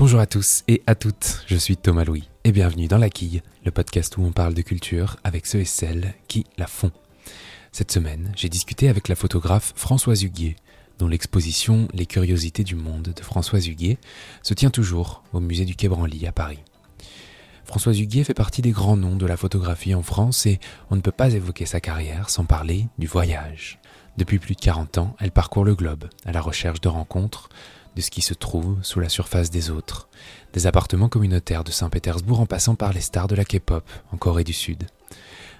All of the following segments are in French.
Bonjour à tous et à toutes, je suis Thomas Louis et bienvenue dans La Quille, le podcast où on parle de culture avec ceux et celles qui la font. Cette semaine, j'ai discuté avec la photographe Françoise Huguier, dont l'exposition Les curiosités du monde de Françoise Huguier se tient toujours au musée du Quai Branly à Paris. Françoise Huguier fait partie des grands noms de la photographie en France et on ne peut pas évoquer sa carrière sans parler du voyage. Depuis plus de 40 ans, elle parcourt le globe à la recherche de rencontres, de ce qui se trouve sous la surface des autres, des appartements communautaires de Saint-Pétersbourg en passant par les stars de la K-pop en Corée du Sud.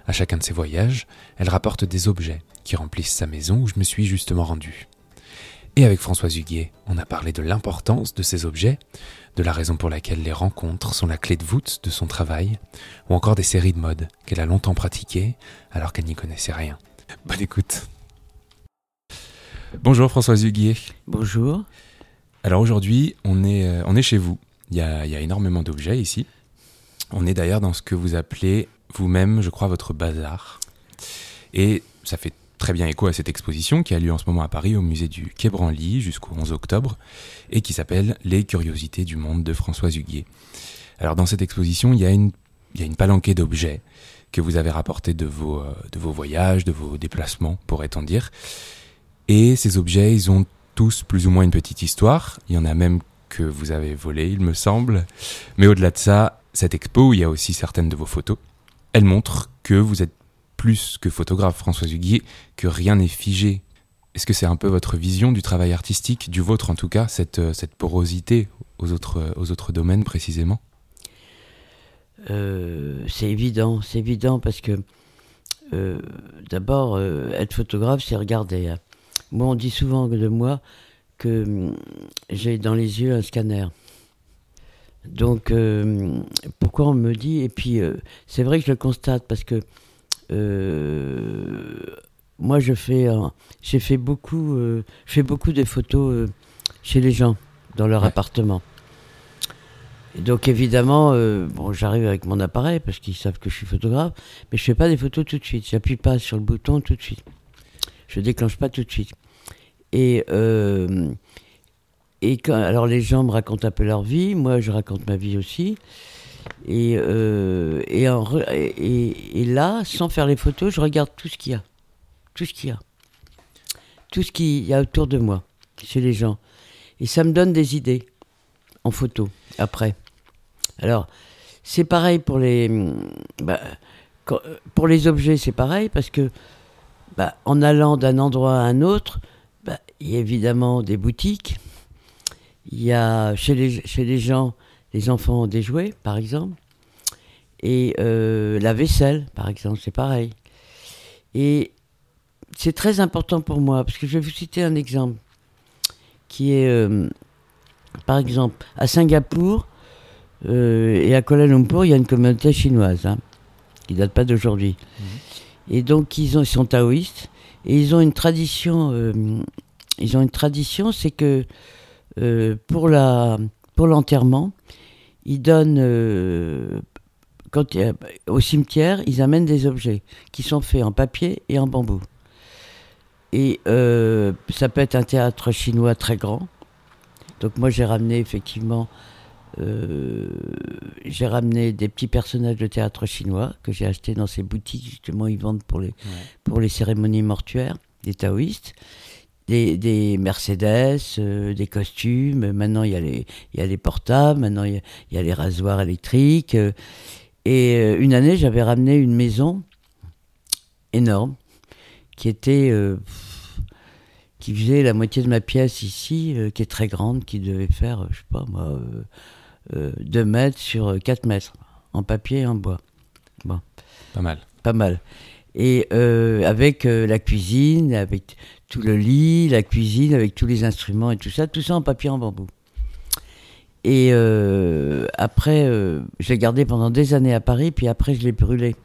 À chacun de ses voyages, elle rapporte des objets qui remplissent sa maison où je me suis justement rendu. Et avec Françoise Huguier, on a parlé de l'importance de ces objets, de la raison pour laquelle les rencontres sont la clé de voûte de son travail, ou encore des séries de mode qu'elle a longtemps pratiquées alors qu'elle n'y connaissait rien. Bonne écoute. Bonjour Françoise Huguier. Bonjour. Alors aujourd'hui, on est, euh, on est chez vous. Il y a, il y a énormément d'objets ici. On est d'ailleurs dans ce que vous appelez vous-même, je crois, votre bazar. Et ça fait très bien écho à cette exposition qui a lieu en ce moment à Paris au musée du Quai Branly jusqu'au 11 octobre et qui s'appelle Les curiosités du monde de Françoise Huguier. Alors dans cette exposition, il y a une, il y a une palanquée d'objets que vous avez rapportés de vos, euh, de vos voyages, de vos déplacements, pourrait-on dire. Et ces objets, ils ont tous plus ou moins une petite histoire. Il y en a même que vous avez volé, il me semble. Mais au-delà de ça, cette expo, il y a aussi certaines de vos photos. Elle montre que vous êtes plus que photographe, Françoise Huguier, que rien n'est figé. Est-ce que c'est un peu votre vision du travail artistique, du vôtre en tout cas, cette, euh, cette porosité aux autres, aux autres domaines précisément? Euh, C'est évident, c'est évident parce que euh, d'abord, euh, être photographe, c'est regarder. Hein. Moi, on dit souvent de moi que hum, j'ai dans les yeux un scanner. Donc, euh, pourquoi on me dit Et puis, euh, c'est vrai que je le constate parce que euh, moi, je fais, j'ai fait beaucoup, je fais beaucoup de photos chez les gens dans leur Ouais. appartement. Et donc, évidemment, bon, j'arrive avec mon appareil parce qu'ils savent que je suis photographe, mais je fais pas des photos tout de suite. J'appuie pas sur le bouton tout de suite. Je déclenche pas tout de suite. Et euh, et alors les gens me racontent un peu leur vie, moi je raconte ma vie aussi. Et, euh, et, et, là, sans faire les photos, je regarde tout ce qu'il y a. Tout ce qu'il y a. Tout ce qu'il y a autour de moi, chez les gens. Et ça me donne des idées en photo, après. Alors, c'est pareil pour les, bah, quand- pour les objets, c'est pareil, parce que bah, en allant d'un endroit à un autre, bah, il y a évidemment des boutiques. Il y a chez les, chez les gens, les enfants ont des jouets, par exemple. Et euh, la vaisselle, par exemple, c'est pareil. Et c'est très important pour moi, parce que je vais vous citer un exemple qui est, euh, par exemple, à Singapour euh, et à Kuala Lumpur, il y a une communauté chinoise, hein, qui date pas d'aujourd'hui. Et donc, ils, ont, ils sont taoïstes, et ils ont une tradition, euh, ils ont une tradition, c'est que euh, pour la pour l'enterrement, ils donnent euh, au cimetière, ils amènent des objets qui sont faits en papier et en bambou. Et ça peut être un théâtre chinois très grand. Donc moi j'ai ramené effectivement euh, j'ai ramené des petits personnages de théâtre chinois que j'ai achetés dans ces boutiques justement ils vendent pour les pour les cérémonies mortuaires des taoïstes des, des Mercedes, euh, des costumes. Maintenant, il y a les, il y a les portables. Maintenant, il y a, il y a les rasoirs électriques. euh, et une année, j'avais ramené une maison énorme qui était, qui faisait la moitié de ma pièce ici, euh, qui est très grande, qui devait faire, je sais pas moi, 2 mètres sur 4 mètres, en papier et en bois. Pas mal. Pas mal. Et euh, avec euh, la cuisine, avec tout le lit, la cuisine, avec tous les instruments et tout ça, tout ça en papier en bambou. Et euh, après, euh, je l'ai gardé pendant des années à Paris, puis après, je l'ai brûlé.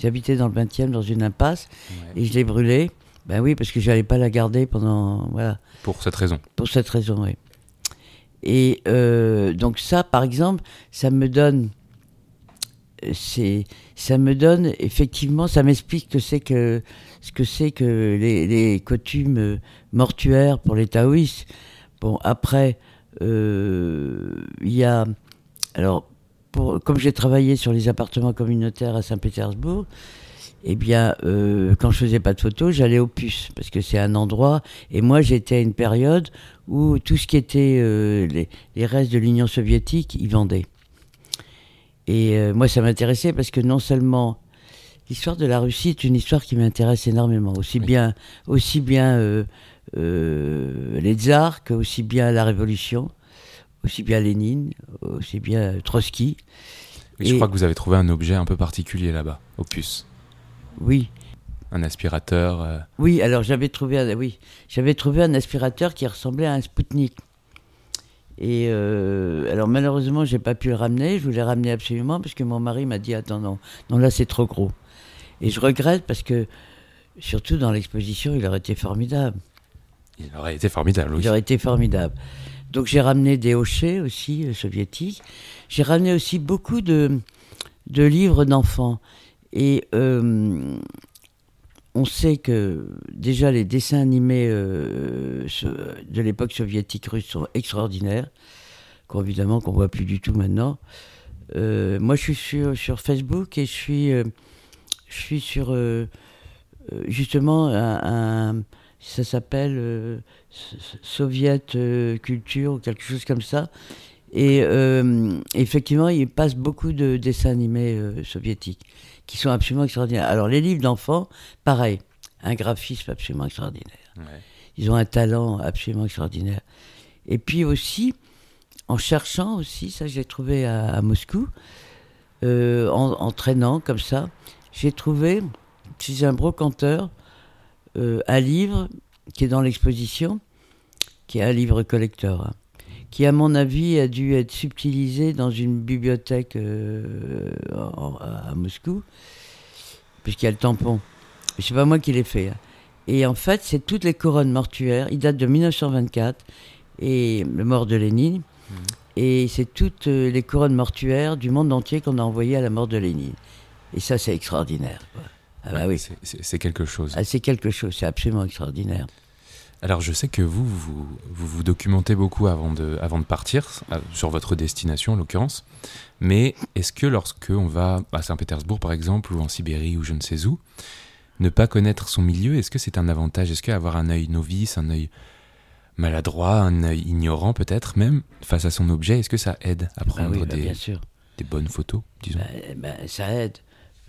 J'habitais dans le 20e, dans une impasse, et je l'ai brûlé. Ben oui, parce que je n'allais pas la garder pendant. Voilà. Pour cette raison. Pour cette raison, oui. Et euh, donc ça, par exemple, ça me donne, c'est, ça me donne effectivement, ça m'explique que c'est que ce que c'est que les, coutumes mortuaires pour les taoïstes. Bon, après, euh, il y a. Alors, comme j'ai travaillé sur les appartements communautaires à Saint-Pétersbourg, eh bien, euh, quand je faisais pas de photos, j'allais au puce, parce que c'est un endroit. Et moi, j'étais à une période où tout ce qui était euh, les, les restes de l'Union soviétique, ils vendaient. Et euh, moi, ça m'intéressait parce que non seulement l'histoire de la Russie est une histoire qui m'intéresse énormément, aussi Oui. bien, aussi bien les tsars que aussi bien la Révolution, aussi bien Lénine, aussi bien Trotsky. Et je crois que vous avez trouvé un objet un peu particulier là-bas, au puce. Oui, Un aspirateur. euh, oui. Alors j'avais trouvé, un, oui, j'avais trouvé un aspirateur qui ressemblait à un Spoutnik. Et euh, alors malheureusement, j'ai pas pu le ramener. Je voulais le ramener absolument parce que mon mari m'a dit attends non, non là c'est trop gros. Et je regrette parce que surtout dans l'exposition, il aurait été formidable. Il aurait été formidable, oui. Il aurait été formidable. Donc j'ai ramené des hochets aussi euh, soviétiques. J'ai ramené aussi beaucoup de, de livres d'enfants. Et euh, on sait que déjà les dessins animés euh, de l'époque soviétique russe sont extraordinaires, qu'on évidemment qu'on voit plus du tout maintenant. Euh, moi, je suis sur, Facebook et je suis, je suis sur justement un, un- ça s'appelle Soviet Culture ou quelque chose comme ça. Et euh, effectivement, il passe beaucoup de dessins animés euh, soviétiques qui sont absolument extraordinaires. Alors, les livres d'enfants, pareil, un graphisme absolument extraordinaire. Ouais. Ils ont un talent absolument extraordinaire. Et puis aussi, en cherchant aussi, ça j'ai trouvé à, à Moscou, euh, en, en traînant comme ça, j'ai trouvé chez un brocanteur un livre qui est dans l'exposition, qui est un livre collector, hein, qui à mon avis a dû être subtilisé dans une bibliothèque euh, à à Moscou, puisqu'il y a le tampon. C'est pas moi qui l'ai fait. hein. Et en fait, c'est toutes les couronnes mortuaires. Il date de 1924 et le mort de Lénine. Et c'est toutes euh, les couronnes mortuaires du monde entier qu'on a envoyées à la mort de Lénine. Et ça, c'est extraordinaire. quoi. Ah bah oui. c'est quelque chose. Ah, c'est quelque chose, c'est absolument extraordinaire. Alors je sais que vous, vous vous, vous documentez beaucoup avant de, avant de partir, euh, sur votre destination en l'occurrence. Mais est-ce que lorsque on va à Saint-Pétersbourg par exemple, ou en Sibérie, ou je ne sais où, ne pas connaître son milieu, est-ce que c'est un avantage? Est-ce qu'avoir un œil novice, un œil maladroit, un œil ignorant peut-être même, face à son objet, est-ce que ça aide à Ah prendre oui, bah, des bonnes photos, disons? Bah, bah, ça aide.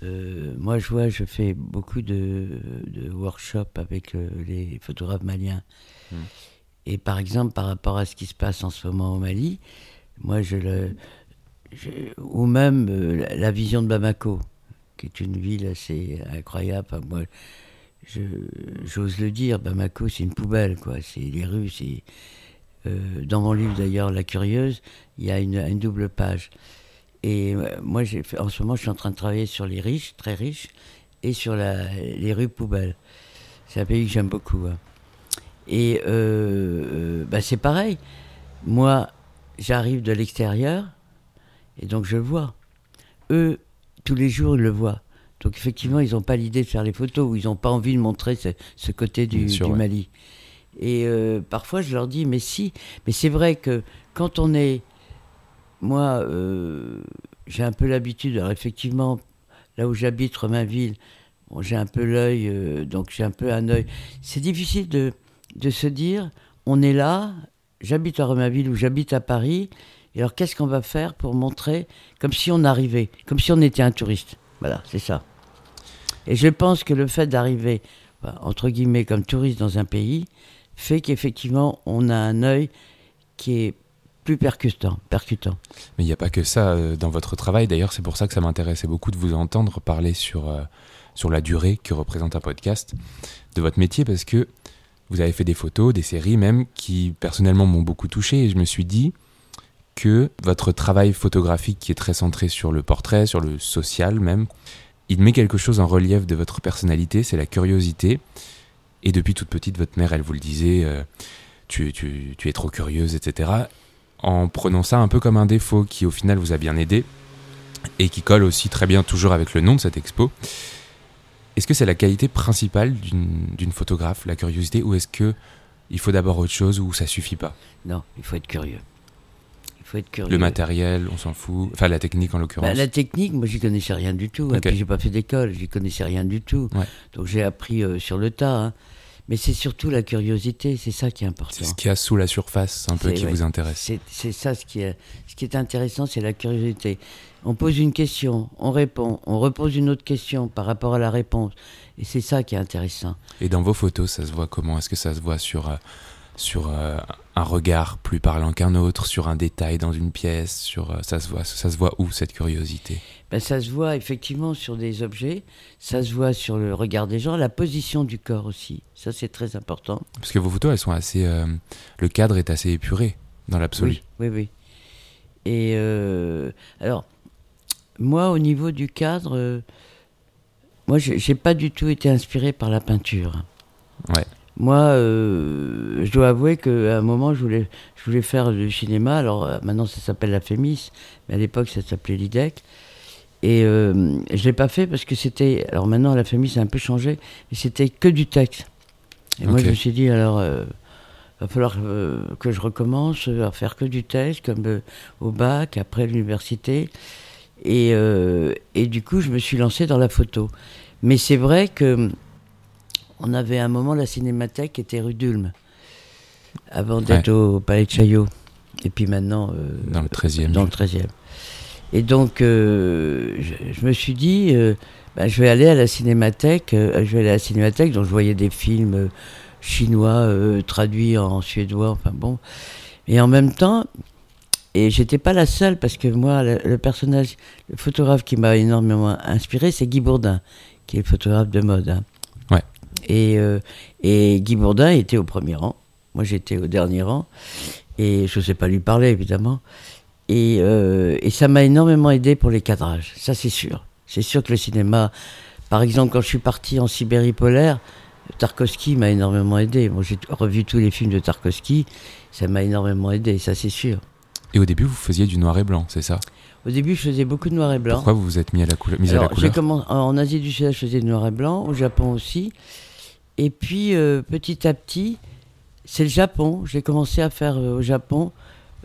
Euh, moi, je vois, je fais beaucoup de, de workshops avec euh, les photographes maliens. Mm. Et par exemple, par rapport à ce qui se passe en ce moment au Mali, moi, je le. je- ou même euh, la, vision de Bamako, qui est une ville assez incroyable. Enfin, moi, j'ose le dire, Bamako, c'est une poubelle, quoi. C'est les rues, c'est. dans mon livre d'ailleurs, La Curieuse, il y a une, une double page. Et euh, moi, fait, en ce moment, je suis en train de travailler sur les riches, très riches, et sur la, les rues poubelles. C'est un pays que j'aime beaucoup. hein. Et euh, euh, bah, c'est pareil. Moi, j'arrive de l'extérieur, et donc je le vois. Eux, tous les jours, ils le voient. Donc effectivement, ils n'ont pas l'idée de faire les photos, ou ils n'ont pas envie de montrer ce, ce côté du, Bien sûr, du ouais. Mali. Et euh, parfois, je leur dis, mais si, mais c'est vrai que quand on est moi, euh, j'ai un peu l'habitude. Alors, effectivement, là où j'habite, Romainville, j'ai un peu l'œil, euh, donc j'ai un peu un œil. C'est difficile de, se dire, on est là, j'habite à Romainville ou j'habite à Paris, et alors qu'est-ce qu'on va faire pour montrer comme si on arrivait, comme si on était un touriste? Voilà, c'est ça. Et je pense que le fait d'arriver, entre guillemets, comme touriste dans un pays, fait qu'effectivement, on a un œil qui est plus percutant. percutant. Mais il n'y a pas que ça euh, dans votre travail. D'ailleurs, c'est pour ça que ça m'intéressait beaucoup de vous entendre parler sur, euh, sur la durée que représente un podcast de votre métier parce que vous avez fait des photos, des séries même qui personnellement m'ont beaucoup touché et je me suis dit que votre travail photographique qui est très centré sur le portrait, sur le social même, il met quelque chose en relief de votre personnalité, c'est la curiosité. Et depuis toute petite, votre mère, elle vous le disait, euh, tu, tu, tu es trop curieuse, etc en prenant ça un peu comme un défaut qui au final vous a bien aidé et qui colle aussi très bien toujours avec le nom de cette expo. Est-ce que c'est la qualité principale d'une photographe, la curiosité, ou est-ce que il faut d'abord autre chose ou ça suffit pas? Non, il faut être curieux. Il faut être curieux. Le matériel, on s'en fout. Enfin, la technique en l'occurrence. Bah, la technique, moi, j'y connaissais rien du tout. Et puis, j'ai pas fait d'école, j'y connaissais rien du tout. Ouais. Donc, j'ai appris euh, sur le tas. hein. Mais c'est surtout la curiosité, c'est ça qui est important. C'est ce qu'il y a sous la surface, un peu, qui ouais. vous intéresse. C'est c'est ça ce qui est, ce qui est intéressant, c'est la curiosité. On pose une question, on répond, on repose une autre question par rapport à la réponse. Et c'est ça qui est intéressant. Et dans vos photos, ça se voit comment? Est-ce que ça se voit sur, euh, sur euh, un regard plus parlant qu'un autre, sur un détail dans une pièce sur, euh, ça, se voit, ça se voit où, cette curiosité? Ben, ça se voit effectivement sur des objets, ça se voit sur le regard des gens, la position du corps aussi. Ça, c'est très important. Parce que vos photos, elles sont assez... euh, le cadre est assez épuré, dans l'absolu. Oui, oui, oui. Et alors, moi, au niveau du cadre, moi, j'ai j'ai pas du tout été inspiré par la peinture. Ouais. Moi, euh, je dois avouer qu'à un moment, je voulais, je voulais faire du cinéma. Alors, euh, maintenant, ça s'appelle la Fémis, mais à l'époque, ça s'appelait l'IDEC. Et euh, je l'ai pas fait parce que c'était. Alors maintenant, la Fémis a un peu changé, mais c'était que du texte. Et moi, je me suis dit, alors, euh, va falloir que je recommence à faire que du texte, comme au bac, après l'université. Et, et du coup, je me suis lancé dans la photo. Mais c'est vrai que on avait un moment la cinémathèque qui était rue d'Ulm, avant d'être au Palais de Chaillot. Et puis maintenant, euh, Dans le 13e. dans le 13e. Et donc, euh, je, je me suis dit, euh, ben, je vais aller à la cinémathèque. je vais aller à la cinémathèque, donc je voyais des films chinois traduits en suédois, enfin bon. Et en même temps, et j'étais pas la seule, parce que moi, le, le personnage, le photographe qui m'a énormément inspiré, c'est Guy Bourdin, qui est le photographe de mode. hein. Et, euh, et Guy Bourdin était au premier rang. Moi, j'étais au dernier rang. Et je ne sais pas lui parler, évidemment. Et, euh, et ça m'a énormément aidé pour les cadrages, ça c'est sûr. C'est sûr que le cinéma, par exemple, quand je suis parti en Sibérie polaire, Tarkovsky m'a énormément aidé. Moi, j'ai revu tous les films de Tarkovsky, ça m'a énormément aidé, ça c'est sûr. Et au début, vous faisiez du noir et blanc, c'est ça? Au début, je faisais beaucoup de noir et blanc. Pourquoi vous vous êtes mis à la couleur, mis à la Alors, couleur? en Asie du Sud, je faisais du noir et blanc, au Japon aussi. Et puis, euh, petit à petit, c'est le Japon. J'ai commencé à faire euh, au Japon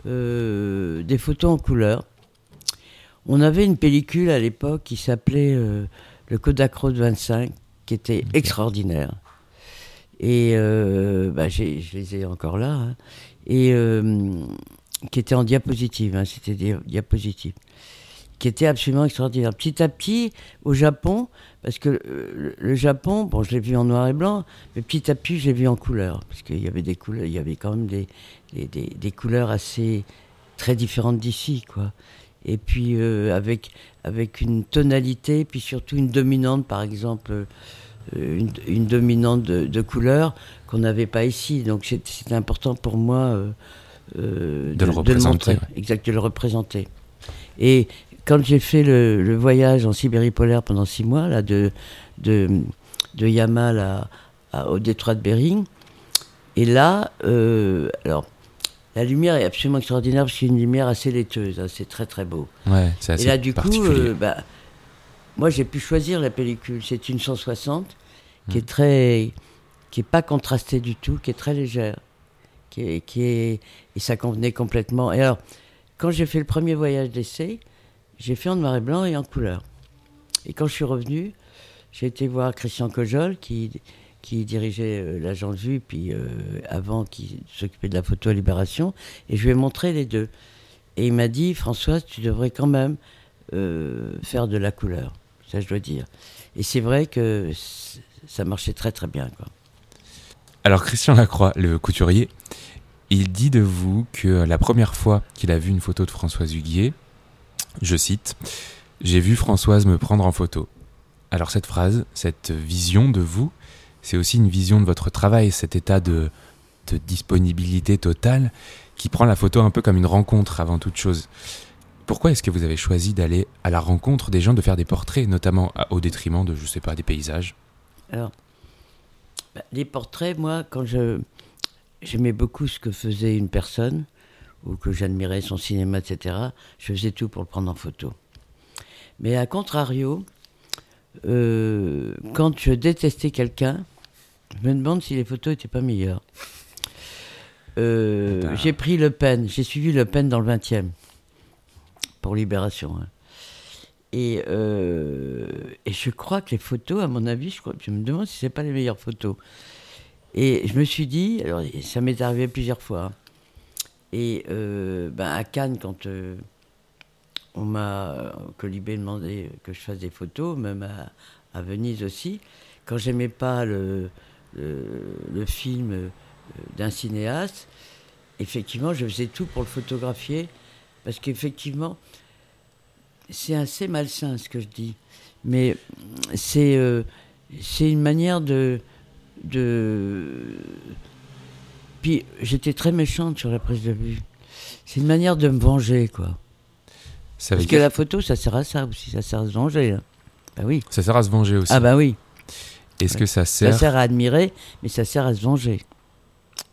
euh, des photos en couleur. On avait une pellicule à l'époque qui s'appelait le Kodachrome 25, qui était extraordinaire. Et euh, bah, je les ai encore là. hein. Et euh, qui était en diapositive, hein, c'était des diapositives qui était absolument extraordinaire. Petit à petit, au Japon, parce que euh, le, le Japon, bon, je l'ai vu en noir et blanc, mais petit à petit, je l'ai vu en couleur, parce qu'il y avait des couleurs, il y avait quand même des, des, des- des couleurs assez très différentes d'ici, quoi. Et puis euh, avec avec une tonalité, puis surtout une dominante, par exemple, euh, une, une dominante de, de couleur qu'on n'avait pas ici. Donc c'est- c'était important pour moi euh, De le représenter, montrer, ouais. exact, de le représenter. Et quand j'ai fait le, le voyage en Sibérie polaire pendant six mois, là, de, de, de Yamal à, à- au détroit de Bering, et là, euh, alors, la lumière est absolument extraordinaire parce que c'est une lumière assez laiteuse, hein, c'est très très beau. Ouais, c'est assez Et là, du coup, euh, bah, moi, j'ai pu choisir la pellicule. C'est une 160 qui Hmm. est très, qui est pas contrastée du tout, qui est très légère, qui est, qui est, et ça convenait complètement. Et alors, quand j'ai fait le premier voyage d'essai, j'ai fait en noir et blanc et en couleur. Et quand je suis revenu, j'ai été voir Christian Cojol, qui, qui dirigeait euh, l'agent de vue, puis euh, avant, qui s'occupait de la photo à Libération, et je lui ai montré les deux. Et il m'a dit, Françoise, tu devrais quand même euh, faire de la couleur. Ça, je dois dire. Et c'est vrai que ça marchait très très bien. Alors Christian Lacroix, le couturier, il dit de vous que la première fois qu'il a vu une photo de Françoise Huguier, je cite, J'ai vu Françoise me prendre en photo. Alors cette phrase, cette vision de vous, c'est aussi une vision de votre travail, cet état de, disponibilité totale qui prend la photo un peu comme une rencontre avant toute chose. Pourquoi est-ce que vous avez choisi d'aller à la rencontre des gens, de faire des portraits, notamment au détriment de, je sais pas, des paysages? Alors, bah, les portraits, moi, quand je j'aimais beaucoup ce que faisait une personne, ou que j'admirais son cinéma, etc., je faisais tout pour le prendre en photo. Mais à contrario, euh, quand je détestais quelqu'un, je me demande si les photos n'étaient pas meilleures. euh, j'ai pris Le Pen, j'ai suivi Le Pen dans le 20e pour Libération. hein. Et, euh, et je crois que les photos, à mon avis, je, crois, je me demande si c'est pas les meilleures photos. Et je me suis dit, alors ça m'est arrivé plusieurs fois. hein. Et euh, ben, à Cannes, quand euh, on m'a que Libé demandé que je fasse des photos, même à, Venise aussi, quand j'aimais pas le, film euh, d'un cinéaste, effectivement, je faisais tout pour le photographier, parce qu'effectivement, c'est assez malsain ce que je dis, mais c'est euh, c'est une manière de de puis j'étais très méchante sur la prise de vue. C'est une manière de me venger, quoi. Ça, Parce que dire- la photo, ça sert à ça aussi, ça sert à se venger. hein. Bah oui. ça sert à se venger aussi. Ah bah oui. Est-ce que ça Ça sert sert à admirer, mais ça sert à se venger.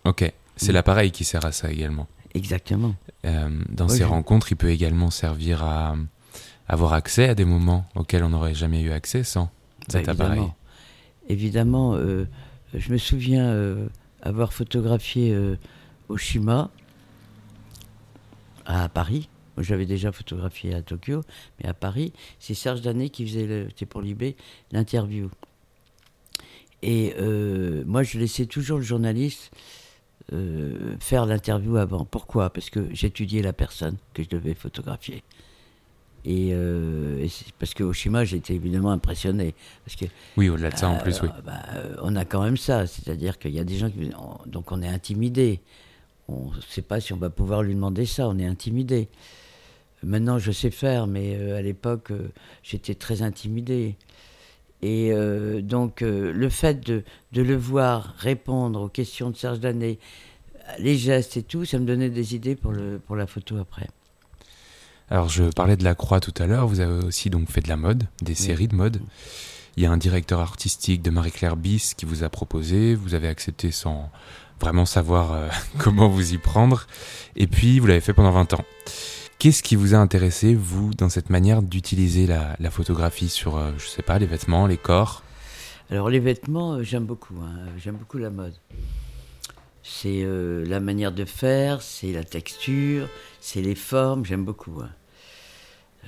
Ok, c'est Mm. l'appareil qui sert à ça également. Exactement. Euh, dans Oui, ces je- rencontres, il peut également servir à avoir accès à des moments auxquels on n'aurait jamais eu accès sans cet Bah, appareil. évidemment. Évidemment, euh, je me souviens euh, avoir photographié euh, Oshima à Paris. J'avais déjà photographié à Tokyo, mais à Paris, c'est Serge Danet qui faisait, c'était pour Libé, l'interview. Et euh, moi, je laissais toujours le journaliste euh, faire l'interview avant. Pourquoi? Parce que j'étudiais la personne que je devais photographier. Et, euh, et parce que Oshima, j'étais évidemment impressionné. Parce que Oui, au-delà de ça en plus, oui. euh, bah, euh, on a quand même ça, c'est-à-dire qu'il y a des gens qui. on- donc on est intimidé. On ne sait pas si on va pouvoir lui demander ça, on est intimidé. Maintenant, je sais faire, mais euh, à l'époque, euh, j'étais très intimidé. Et euh, donc, euh, le fait de, de le voir répondre aux questions de Serge Danet, les gestes et tout, ça me donnait des idées pour, le, pour la photo après. Alors, je parlais de la croix tout à l'heure. Vous avez aussi donc fait de la mode, des séries de mode. Il y a un directeur artistique de Marie-Claire Bis qui vous a proposé. Vous avez accepté sans vraiment savoir euh, comment vous y prendre. Et puis, vous l'avez fait pendant 20 ans. Qu'est-ce qui vous a intéressé, vous, dans cette manière d'utiliser la, la photographie sur, euh, je sais pas, les vêtements, les corps? Alors les vêtements, euh, j'aime beaucoup. hein. J'aime beaucoup la mode. C'est euh, la manière de faire, c'est la texture, c'est les formes. J'aime beaucoup. hein.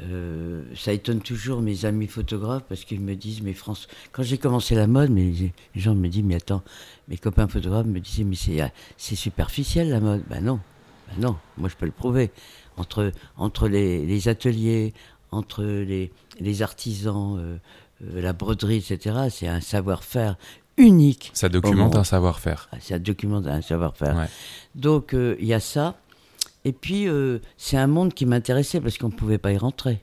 Euh, ça étonne toujours mes amis photographes parce qu'ils me disent, mais France, quand j'ai commencé la mode, mais les gens me disent, mais attends, mes copains photographes me disaient, mais c'est, euh, superficiel la mode. Ben non, ben non, moi je peux le prouver. Entre, entre les, ateliers, entre les, les artisans, la broderie, etc., c'est un savoir-faire unique. Ça documente un savoir-faire. Ah, C'est un savoir-faire. Ouais. Donc euh, il y a ça. Et puis euh, c'est un monde qui m'intéressait parce qu'on ne pouvait pas y rentrer.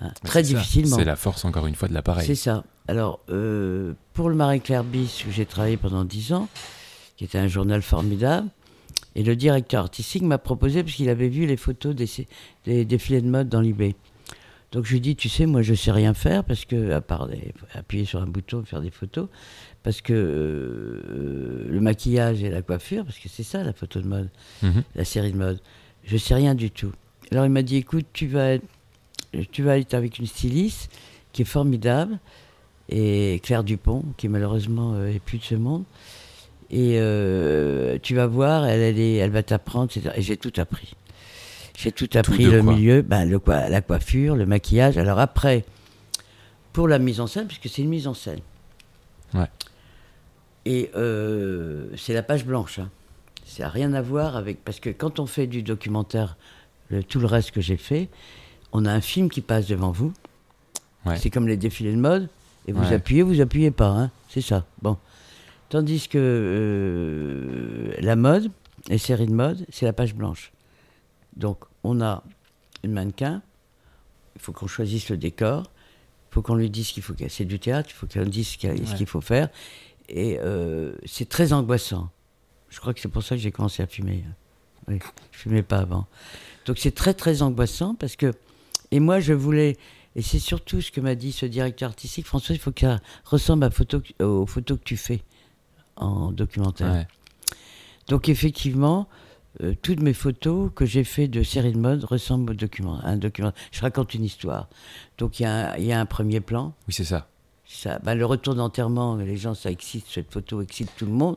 hein, très ça. difficilement. C'est la force, encore une fois, de l'appareil. C'est ça. Alors, euh, pour le Marie-Claire Bis, où j'ai travaillé pendant 10 ans, qui était un journal formidable, et le directeur artistique m'a proposé, parce qu'il avait vu les photos des, des défilés de mode dans l'IB. Donc je lui dis, tu sais, moi je sais rien faire, parce que, à part des- appuyer sur un bouton, faire des photos, parce que euh, le maquillage et la coiffure, parce que c'est ça la photo de mode, Mhm. la série de mode, je sais rien du tout. Alors il m'a dit, écoute, tu vas être, tu vas être avec une styliste qui est formidable, et Claire Dupont, qui malheureusement euh, est plus de ce monde. Et euh, tu vas voir, elle, elle, est- elle va t'apprendre, etc. Et j'ai tout appris. J'ai tout appris, le milieu, ben, le, la coiffure, le maquillage. Alors après, pour la mise en scène, puisque c'est une mise en scène. Ouais. Et euh, c'est la page blanche. Hein. Ça n'a rien à voir avec... Parce que quand on fait du documentaire, le- tout le reste que j'ai fait, on a un film qui passe devant vous. Ouais. C'est comme les défilés de mode. Et vous Ouais. appuyez, vous appuyez pas. Hein. C'est ça. Bon. Tandis que euh, la mode, les séries de mode, c'est la page blanche. Donc, on a une mannequin, il faut qu'on choisisse le décor, il faut qu'on lui dise qu'il faut c'est du théâtre, il faut qu'on dise ce qu'il ce qu'il faut faire. Et euh, c'est très angoissant. Je crois que c'est pour ça que j'ai commencé à fumer. Oui, je fumais pas avant. Donc c'est très très angoissant parce que et moi je voulais et c'est surtout ce que m'a dit ce directeur artistique François, il faut que ça ressemble à photo, que- aux photos que tu fais en documentaire. Ouais. Donc effectivement, euh, toutes mes photos que j'ai fait de séries de mode ressemblent au document, à un document. Je raconte une histoire. Donc il y, y a un premier plan. Oui, c'est ça. Ça, bah, le retour d'enterrement, les gens, ça excite, cette photo excite tout le monde,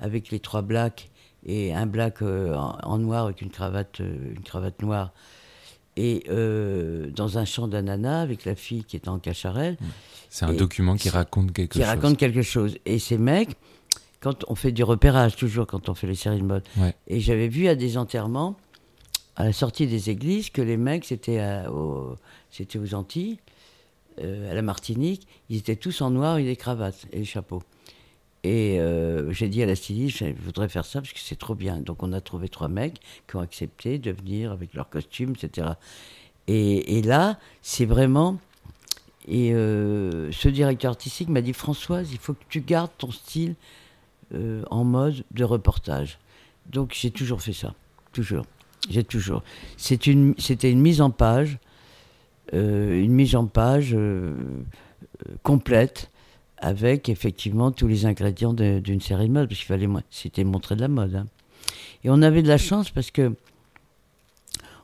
avec les trois blacks et un black euh, en, en noir avec une cravate, euh, une cravate noire. Et euh, dans un champ d'ananas avec la fille qui est en cacharel, C'est un document qui raconte quelque qui chose. raconte quelque chose. Et ces mecs, quand on fait du repérage, toujours quand on fait les séries de mode, Ouais. et j'avais vu à des enterrements, à la sortie des églises, que les mecs, c'était aux Antilles, euh, à la Martinique, ils étaient tous en noir avec des cravates et des chapeaux. Et euh, j'ai dit à la styliste, je voudrais faire ça parce que c'est trop bien. Donc on a trouvé trois mecs qui ont accepté de venir avec leurs costumes, etc. Et, et là, c'est vraiment... Et euh, ce directeur artistique m'a dit, Françoise, il faut que tu gardes ton style en mode de reportage. Donc j'ai toujours fait ça, toujours. J'ai toujours. C'était une mise en page, une mise en page euh, euh, complète avec effectivement tous les ingrédients d'une série de mode, parce qu'il fallait, c'était montrer de la mode. hein. Et on avait de la chance parce que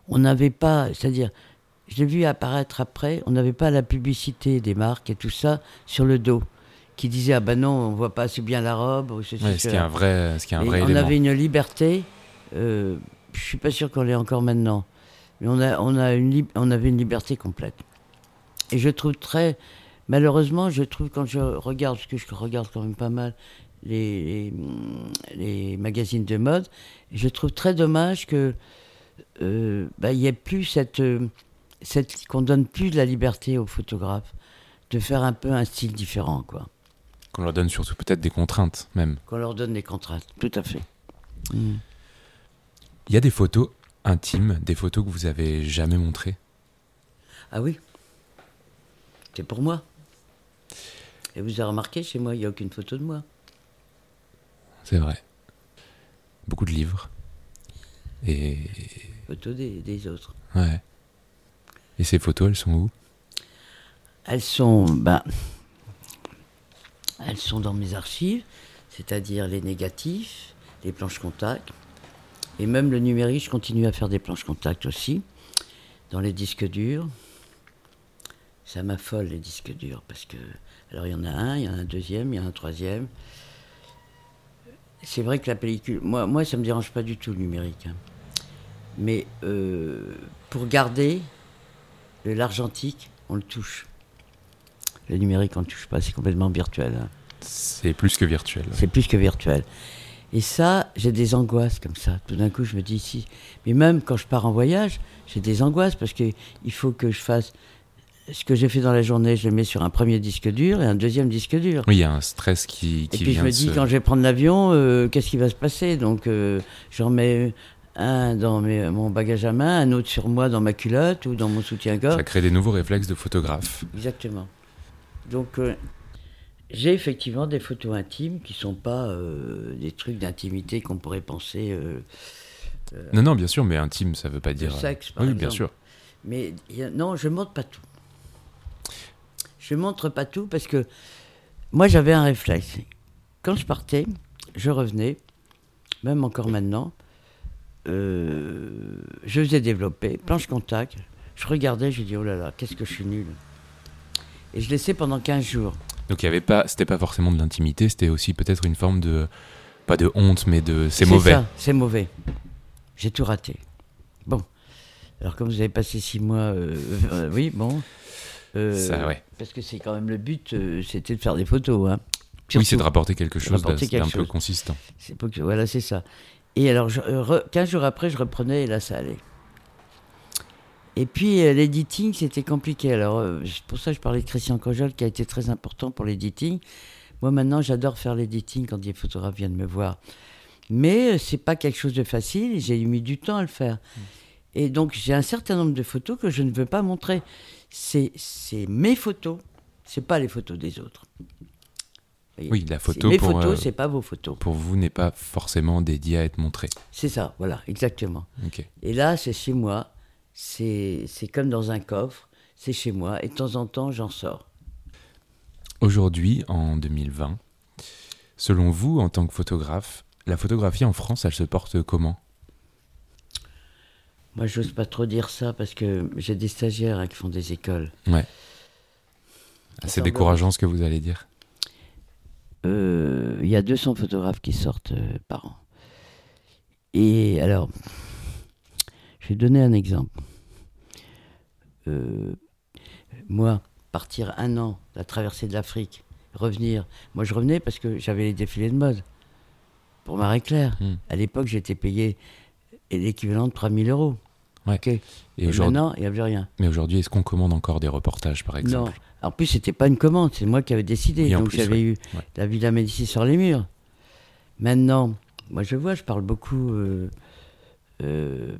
on n'avait pas, c'est-à-dire, je l'ai vu apparaître après, on n'avait pas la publicité des marques et tout ça sur le dos, qui disait ah ben non, on voit pas assez bien la robe. ou ceci, Ouais, ce qui est un vrai, ce qui est un vrai on élément. avait une liberté. Euh, je suis pas sûr qu'on l'ait encore maintenant, mais on a, on a une, lib- on avait une liberté complète. Et je trouve très, malheureusement, je trouve quand je regarde, parce que je regarde quand même pas mal les, les, les magazines de mode, je trouve très dommage que euh, bah, il y ait plus cette, euh, cette qu'on donne plus de la liberté aux photographes de faire un peu un style différent, quoi. Qu'on leur donne surtout peut-être des contraintes même. Qu'on leur donne des contraintes, tout à fait. Mm. Il y a des photos intimes, des photos que vous avez jamais montrées? Ah oui C'est pour moi. Et vous avez remarqué, chez moi, il n'y a aucune photo de moi. C'est vrai. Beaucoup de livres. Et Photo des, des autres. ouais. Et ces photos, elles sont où? Elles sont, ben, elles sont dans mes archives, c'est-à-dire les négatifs, les planches contact, et même le numérique, je continue à faire des planches contact aussi, dans les disques durs. Ça m'affole les disques durs, parce que, alors il y en a un, il y en a un deuxième, il y en a un troisième. C'est vrai que la pellicule, moi, moi ça me dérange pas du tout le numérique. hein. Mais euh, pour garder l'argentique, on le touche. Le numérique, on ne le touche pas, c'est complètement virtuel. hein. C'est plus que virtuel. C'est plus que virtuel. Et ça, j'ai des angoisses comme ça. Tout d'un coup, je me dis si. Mais même quand je pars en voyage, j'ai des angoisses parce qu'il faut que je fasse. Ce que j'ai fait dans la journée, je le mets sur un premier disque dur et un deuxième disque dur. Oui, il y a un stress qui, Et qui puis je me dis, se- quand je vais prendre l'avion, euh, qu'est-ce qui va se passer? Donc euh, j'en mets un dans mes- mon bagage à main, un autre sur moi dans ma culotte ou dans mon soutien-gorge. Ça crée des nouveaux réflexes de photographe. Exactement. Donc, euh, j'ai effectivement des photos intimes qui sont pas euh, des trucs d'intimité qu'on pourrait penser. euh, Non, non, bien sûr, mais intime, ça veut pas dire. euh, sexe, par oui, bien sûr. mais a- non, je montre pas tout. Je montre pas tout parce que moi, j'avais un réflexe. Quand je partais, je revenais, même encore maintenant, euh, je faisais développer, planche contact, je regardais, je dis oh là là, qu'est-ce que je suis nul. Et je laissais pendant 15 jours. Donc il y avait pas, c'était pas forcément de l'intimité, c'était aussi peut-être une forme de, pas de honte, mais de, c'est mauvais. C'est mauvais. J'ai tout raté. Bon. Alors, comme vous avez passé six mois, euh, euh, oui, bon. Euh, Ça, ouais. Parce que c'est quand même le but, euh, c'était de faire des photos. Hein. Oui, c'est de rapporter quelque chose d'un peu consistant. C'est voilà, c'est ça. Et alors, je, euh, re- 15 jours après, je reprenais et là, ça allait. Et puis, euh, l'editing, c'était compliqué. Alors, euh, pour ça je parlais de Christian Cojol, qui a été très important pour l'editing. Moi, maintenant, j'adore faire l'editing quand des photographes viennent me voir. Mais euh, c'est pas quelque chose de facile. J'ai mis du temps à le faire. Et donc, j'ai un certain nombre de photos que je ne veux pas montrer. C'est mes photos, c'est pas les photos des autres. Oui, la photo Mes pour, photos, euh, c'est pas vos photos. Pour vous n'est pas forcément dédié à être montré. C'est ça, voilà, exactement. Et là, c'est chez moi. C'est c'est comme dans un coffre. C'est chez moi. Et de temps en temps, j'en sors. Aujourd'hui, en 2020, selon vous, en tant que photographe, la photographie en France, elle se porte comment? Moi, j'ose pas trop dire ça parce que j'ai des stagiaires hein, qui font des écoles. Ouais. C'est Attends, décourageant ce que vous allez dire. Euh, Il y a 200 photographes qui sortent euh, par an. Et alors, je vais donner un exemple. Euh, moi, partir un an, la traversée de l'Afrique, revenir. Moi, je revenais parce que j'avais les défilés de mode pour Marie Claire. Hmm. À l'époque, j'étais payé l'équivalent de 3000 euros. Ouais. Et maintenant, il n'y avait rien. mais aujourd'hui, est-ce qu'on commande encore des reportages, par Non. exemple? En plus, c'était pas une commande, c'est moi qui avais décidé. Oui, Donc j'avais eu Ouais. la Villa Médicis sur les murs. Maintenant, moi je vois, je parle beaucoup. euh, euh,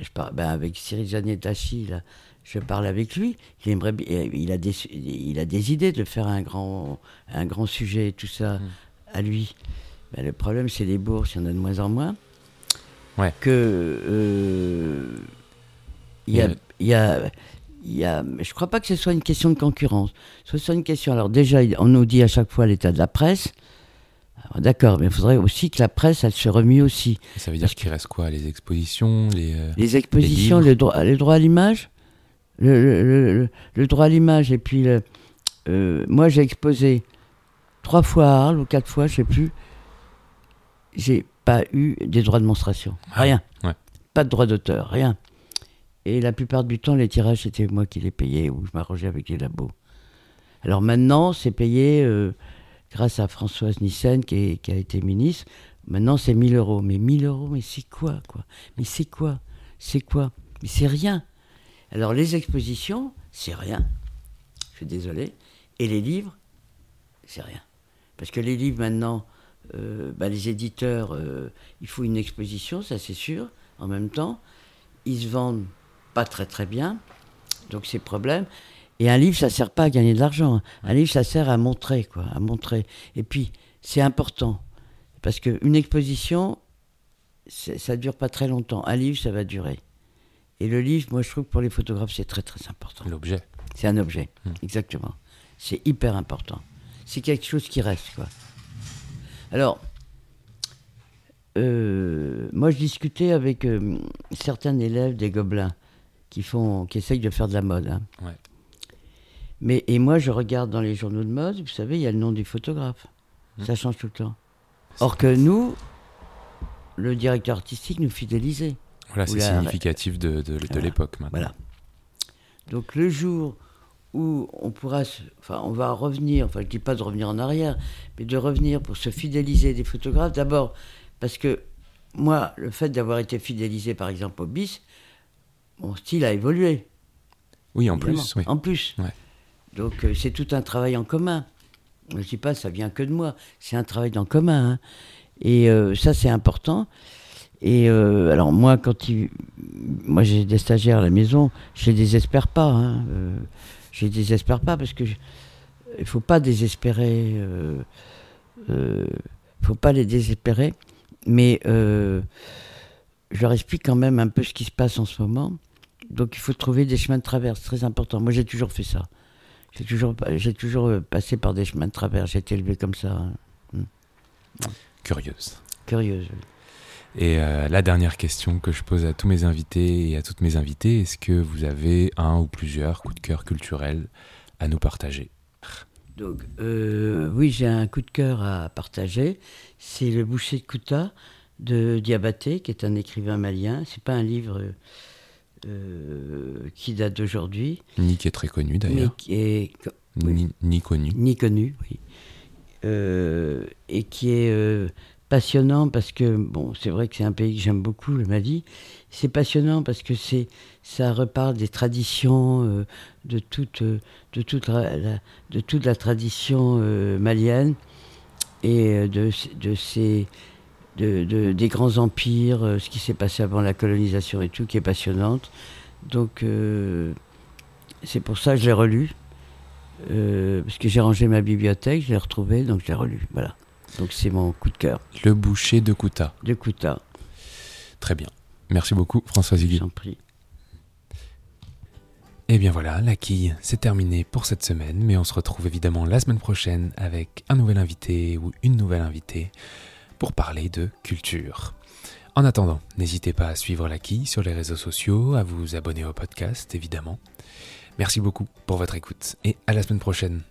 je parle ben, avec Cyril Janet Tachi, là. Je parle avec lui. Il aimerait, bi- il a des, il a des idées de faire un grand, un grand sujet et tout ça Mm. à lui. Ben, le problème, c'est les bourses. Il y en a de moins en moins. Ouais. Que euh, il y a, il y a, il y a, je crois pas que ce soit une question de concurrence. Ce soit une question. Alors déjà, on nous dit à chaque fois l'état de la presse. Alors, D'accord, mais il faudrait aussi que la presse, elle se remue aussi. Ça veut dire qu'il reste quoi Les expositions les, euh, Les expositions, livres. le droit, le droit à l'image, le, le- le- droit à l'image, et puis euh, moi j'ai exposé trois fois à Arles ou quatre fois, je sais plus. J'ai pas eu des droits de monstration, Ah, rien, ouais. pas de droit d'auteur, rien. Et la plupart du temps, les tirages c'était moi qui les payais ou je m'arrangeais avec les labos. Alors maintenant, c'est payé euh, grâce à Françoise Nissen qui, a été ministre. Maintenant, c'est 1000 euros. Mais 1000 euros, mais c'est quoi, quoi? Mais c'est quoi? C'est quoi? Mais c'est rien. Alors, les expositions, c'est rien. Je suis désolé. Et les livres, c'est rien. Parce que les livres, maintenant, euh, bah, les éditeurs, euh, il faut une exposition, ça c'est sûr. En même temps, ils se vendent pas très très bien. Donc, c'est problème. Et un livre, ça sert pas à gagner de l'argent. Un livre, ça sert à montrer, quoi, à montrer. Et puis, c'est important. Parce qu'une exposition, ça dure pas très longtemps. Un livre, ça va durer. Et le livre, moi, je trouve que pour les photographes, c'est très très important. L'objet. C'est un objet, Hmm. exactement. C'est hyper important. C'est quelque chose qui reste, quoi. Alors, euh, moi, je discutais avec euh, certains élèves des Gobelins qui font, qui essayent de faire de la mode. hein. Ouais. Mais et moi, je regarde dans les journaux de mode. Vous savez, il y a le nom du photographe. Hmm. Ça change tout le temps. Or que nous, le directeur artistique nous fidélisait. Voilà, c'est significatif de, de- de Voilà. l'époque maintenant. Voilà. Donc le jour où on pourra, se- enfin on va revenir, enfin je dis pas de revenir en arrière, mais de revenir pour se fidéliser des photographes, d'abord parce que moi, le fait d'avoir été fidélisé par exemple au BIS, mon style a évolué. Oui, en évidemment. plus, oui. En plus. Ouais. Donc euh, c'est tout un travail en commun. Je ne dis pas ça vient que de moi, c'est un travail en commun. hein. Et euh, ça c'est important. Et euh, alors moi quand il... moi j'ai des stagiaires à la maison, je les désespère pas. Hein. Je les désespère pas parce que je- il faut pas désespérer. Euh, euh, faut pas les désespérer. Mais je leur explique quand même un peu ce qui se passe en ce moment. Donc il faut trouver des chemins de traverse, très important. Moi j'ai toujours fait ça. J'ai toujours, j'ai toujours euh, passé par des chemins de traverse. J'ai été élevé comme ça. hein. Curieuse. Curieuse. Et euh, la dernière question que je pose à tous mes invités et à toutes mes invitées, est-ce que vous avez un ou plusieurs coups de cœur culturels à nous partager? Donc, euh, oui, j'ai un coup de cœur à partager. C'est Le boucher de Kouta de Diabaté, qui est un écrivain malien. C'est pas un livre euh, qui date d'aujourd'hui, Ni qui est très connu d'ailleurs, oui. ni, connu. ni connu, oui. Euh, et qui est euh, passionnant parce que, bon, c'est vrai que c'est un pays que j'aime beaucoup, le Mali. C'est passionnant parce que c'est, ça reparle des traditions, de, toute, de, toute la, la- de toute la tradition malienne et de, de ces. De, de- des grands empires, euh, ce qui s'est passé avant la colonisation et tout, qui est passionnante. Donc, euh, c'est pour ça que je l'ai relu. Euh, parce que j'ai rangé ma bibliothèque, je l'ai retrouvé, donc je l'ai relu. Voilà. Donc c'est mon coup de cœur Le boucher de Kouta. de Kouta. Très bien. Merci beaucoup François Ziguet. J'en prie. Et bien voilà, la quille, c'est terminé pour cette semaine, mais on se retrouve évidemment la semaine prochaine avec un nouvel invité ou une nouvelle invitée pour parler de culture. En attendant, n'hésitez pas à suivre la quille sur les réseaux sociaux, à vous abonner au podcast évidemment. Merci beaucoup pour votre écoute et à la semaine prochaine.